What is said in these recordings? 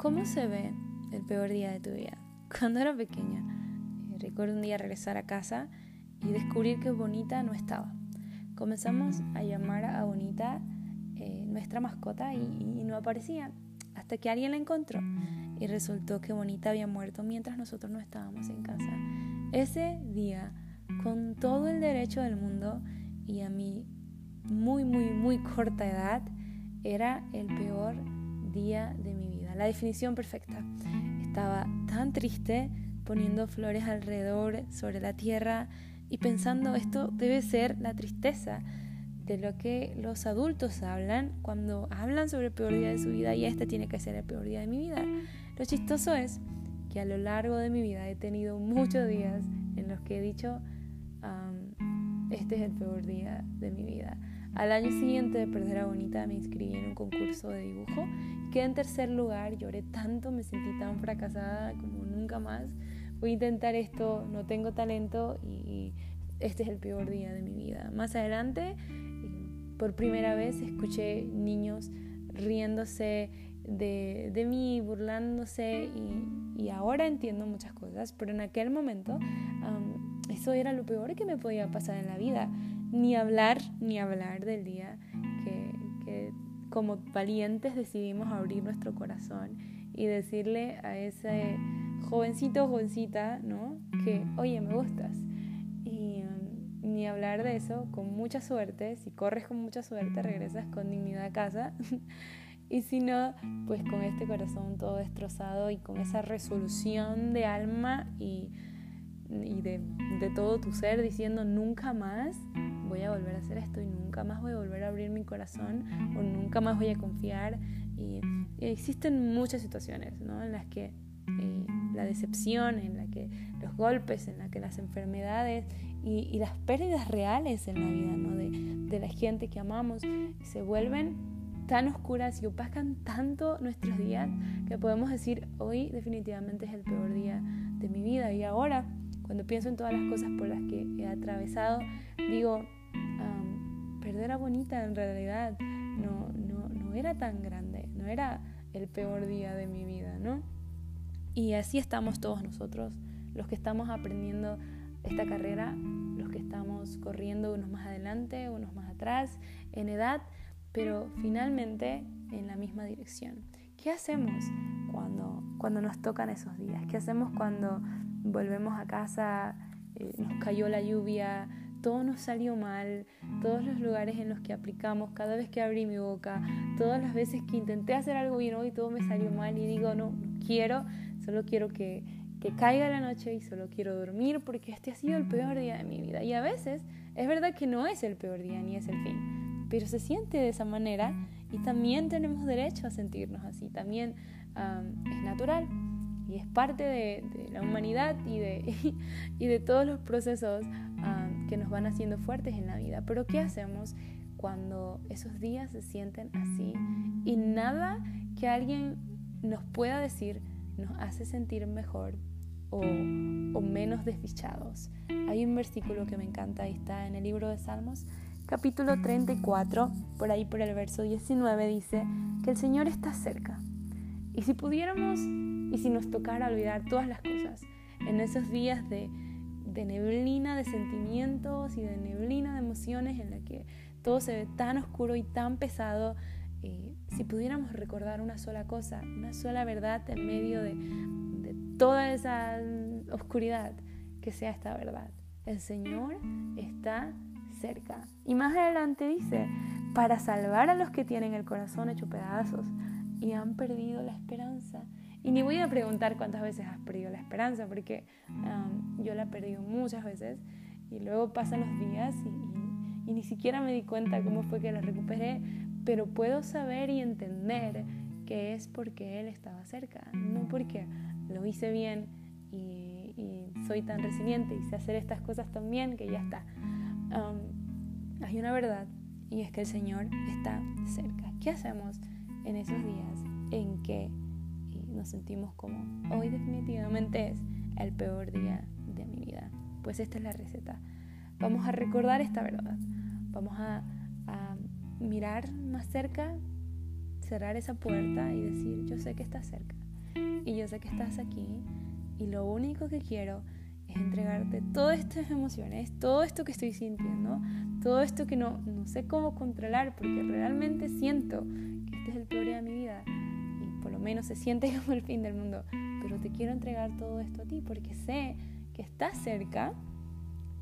¿Cómo se ve el peor día de tu vida? Cuando era pequeña, eh, recuerdo un día regresar a casa y descubrir que Bonita no estaba. Comenzamos a llamar a Bonita eh, nuestra mascota y, no aparecía hasta que alguien la encontró y resultó que Bonita había muerto mientras nosotros no estábamos en casa. Ese día, con todo el derecho del mundo y a mi muy, muy, muy corta edad, era el peor día de mi vida, la definición perfecta. Estaba tan triste poniendo flores alrededor sobre la tierra y pensando esto debe ser la tristeza de lo que los adultos hablan cuando hablan sobre el peor día de su vida y este tiene que ser el peor día de mi vida. Lo chistoso es que a lo largo de mi vida he tenido muchos días en los que he dicho, este es el peor día de mi vida. Al año siguiente de perder a Bonita me inscribí en un concurso de dibujo quedé en tercer lugar, lloré tanto, me sentí tan fracasada como nunca más. Voy a intentar esto, no tengo talento y este es el peor día de mi vida. Más adelante, por primera vez, escuché niños riéndose de, de mí, burlándose y, y, ahora entiendo muchas cosas, pero en aquel momento eso era lo peor que me podía pasar en la vida ni hablar, ni hablar del día que, como valientes decidimos abrir nuestro corazón y decirle a ese jovencito o jovencita, ¿no? Que, oye, me gustas. Y um, ni hablar de eso, con mucha suerte, si corres con mucha suerte, regresas con dignidad a casa. y si no, pues con este corazón todo destrozado y con esa resolución de alma y, y de, de todo tu ser diciendo nunca más voy a volver a hacer esto y nunca más voy a volver a abrir mi corazón o nunca más voy a confiar. Y, existen muchas situaciones ¿no? en las que eh, la decepción, en la que los golpes, en la que las enfermedades y, las pérdidas reales en la vida ¿no? de, de la gente que amamos se vuelven tan oscuras y opacan tanto nuestros días que podemos decir hoy definitivamente es el peor día de mi vida y ahora cuando pienso en todas las cosas por las que he atravesado digo perder a Bonita en realidad no, no, no era tan grande, no era el peor día de mi vida, ¿no? Y así estamos todos nosotros, los que estamos aprendiendo esta carrera, los que estamos corriendo unos más adelante, unos más atrás, en edad, pero finalmente en la misma dirección. ¿Qué hacemos cuando, cuando nos tocan esos días? ¿Qué hacemos cuando volvemos a casa, eh, nos cayó la lluvia, todo nos salió mal, todos los lugares en los que aplicamos, cada vez que abrí mi boca, todas las veces que intenté hacer algo bien hoy, todo me salió mal y digo, no, no quiero, solo quiero que, que caiga la noche y solo quiero dormir porque este ha sido el peor día de mi vida. Y a veces es verdad que no es el peor día ni es el fin, pero se siente de esa manera y también tenemos derecho a sentirnos así, también es natural y es parte de, la humanidad y de, y de todos los procesos que nos van haciendo fuertes en la vida. Pero ¿qué hacemos cuando esos días se sienten así y nada que alguien nos pueda decir nos hace sentir mejor o, o menos desdichados? Hay un versículo que me encanta y está en el libro de Salmos, capítulo 34, por ahí por el verso 19 dice que el Señor está cerca. Y si pudiéramos y si nos tocara olvidar todas las cosas en esos días de neblina de sentimientos y de neblina de emociones en la que todo se ve tan oscuro y tan pesado, eh, si pudiéramos recordar una sola cosa, una sola verdad en medio de, de toda esa oscuridad, que sea esta verdad. El Señor está cerca. Y más adelante dice, para salvar a los que tienen el corazón hecho pedazos y han perdido la esperanza. Y ni voy a preguntar cuántas veces has perdido la esperanza, porque yo la he perdido muchas veces y luego pasan los días y, ni siquiera me di cuenta cómo fue que la recuperé, pero puedo saber y entender que es porque Él estaba cerca, no porque lo hice bien y, y soy tan resiliente y sé hacer estas cosas tan bien que ya está. hay una verdad y es que el Señor está cerca. ¿Qué hacemos en esos días en que nos sentimos como hoy definitivamente es el peor día de mi vida. Pues esta es la receta. Vamos a recordar esta verdad. Vamos a, mirar más cerca, cerrar esa puerta y decir, yo sé que está cerca. y yo sé que estás aquí y lo único que quiero es entregarte todas estas emociones, todo esto que estoy sintiendo, todo esto que no, no sé cómo controlar porque realmente siento que este es el peor día de mi vida menos se siente como el fin del mundo, pero te quiero entregar todo esto a ti porque sé que estás cerca,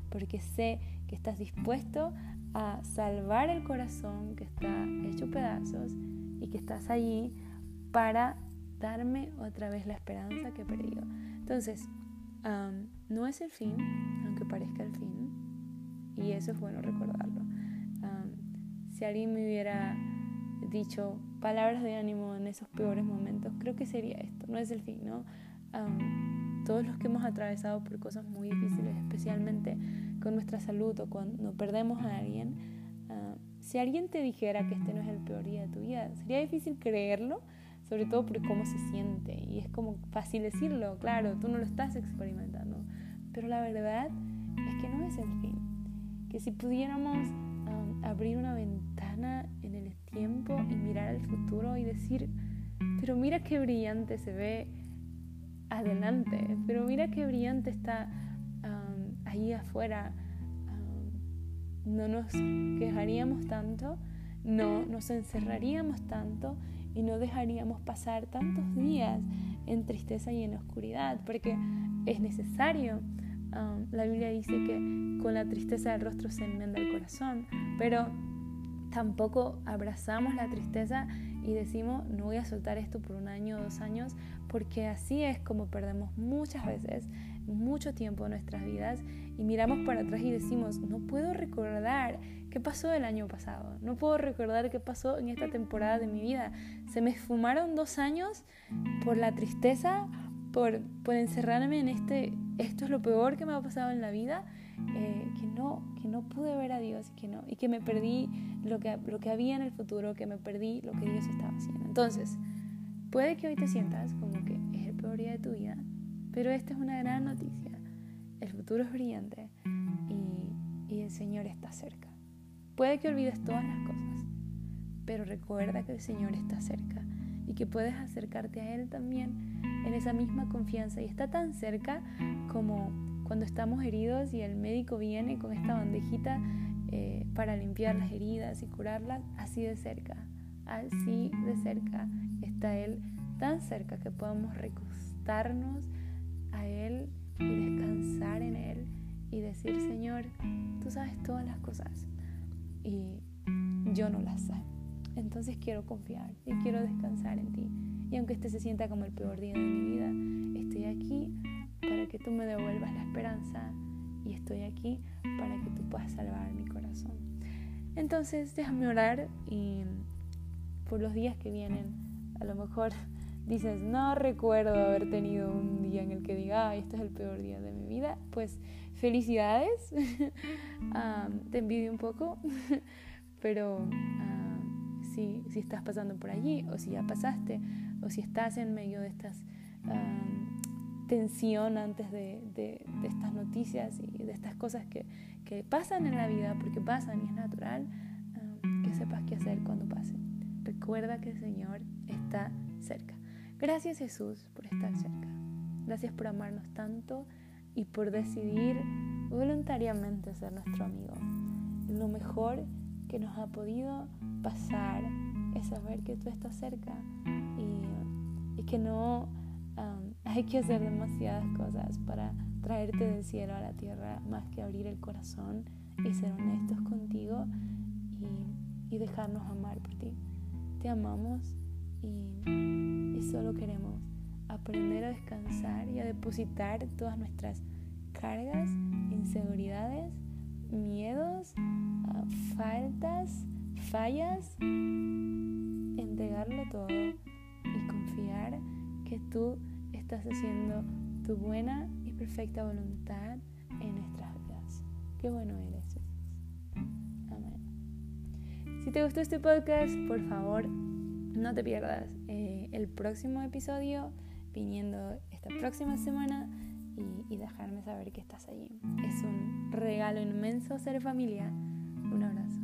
porque sé que estás dispuesto a salvar el corazón que está hecho pedazos y que estás allí para darme otra vez la esperanza que he perdido. Entonces, no es el fin, aunque parezca el fin, y eso es bueno recordarlo. si alguien me hubiera dicho palabras de ánimo en esos peores momentos, creo que sería esto, no es el fin, ¿no? todos los que hemos atravesado por cosas muy difíciles, especialmente con nuestra salud o cuando perdemos a alguien, si alguien te dijera que este no es el peor día de tu vida, sería difícil creerlo, sobre todo por cómo se siente. Y es como fácil decirlo, claro, tú no lo estás experimentando. Pero la verdad es que no es el fin. Que si pudiéramos abrir una ventana tiempo y mirar al futuro y decir, pero mira qué brillante se ve adelante, pero mira qué brillante está ahí afuera no nos quejaríamos tanto, no nos encerraríamos tanto y no dejaríamos pasar tantos días en tristeza y en oscuridad, porque es necesario. Um, la Biblia dice que con la tristeza del rostro se enmienda el corazón, pero tampoco abrazamos la tristeza y decimos, no voy a soltar esto por un año o dos años, porque así es como perdemos muchas veces mucho tiempo en nuestras vidas y miramos para atrás y decimos, no puedo recordar qué pasó el año pasado, no puedo recordar qué pasó en esta temporada de mi vida. Se me esfumaron dos años por la tristeza, por, por encerrarme en este, esto es lo peor que me ha pasado en la vida, eh, que, no, que no pude ver a Dios y que, no, y que me perdí lo que, lo que había en el futuro, que me perdí lo que Dios estaba haciendo. Entonces, puede que hoy te sientas como que es el peor día de tu vida, pero esta es una gran noticia. El futuro es brillante y, y el Señor está cerca. Puede que olvides todas las cosas, pero recuerda que el Señor está cerca y que puedes acercarte a Él también en esa misma confianza. Y está tan cerca como cuando estamos heridos y el médico viene con esta bandejita eh, para limpiar las heridas y curarlas, así de cerca, así de cerca está Él, tan cerca que podamos recostarnos a Él y descansar en Él y decir, Señor, tú sabes todas las cosas y yo no las sé. Entonces quiero confiar y quiero descansar en ti. Y aunque este se sienta como el peor día de mi vida, estoy aquí para que tú me devuelvas la esperanza y estoy aquí para que tú puedas salvar mi corazón. Entonces déjame orar y por los días que vienen, a lo mejor dices, no recuerdo haber tenido un día en el que diga, este es el peor día de mi vida, pues felicidades, te envidio un poco, pero si, si, estás pasando por allí o si ya pasaste o si estás en medio de estas tensión antes de, de, estas noticias y de estas cosas que, que, pasan en la vida, porque pasan y es natural, que sepas qué hacer cuando pasen. Recuerda que el Señor está cerca. Gracias Jesús por estar cerca. Gracias por amarnos tanto y por decidir voluntariamente ser nuestro amigo. Lo mejor que nos ha podido pasar es saber que tú estás cerca y, y que no um, hay que hacer demasiadas cosas para traerte del cielo a la tierra más que abrir el corazón y ser honestos contigo y, y dejarnos amar por ti. Te amamos y, solo queremos aprender a descansar y a depositar todas nuestras cargas, inseguridades, miedos, ah, faltas, fallas, entregarlo todo y confiar que tú estás haciendo tu buena y perfecta voluntad en nuestras vidas. Qué bueno eres, Amén. Si te gustó este podcast, por favor, no te pierdas eh, el próximo episodio viniendo esta próxima semana y, y dejarme saber que estás allí. Es un regalo inmenso ser familia. Un abrazo.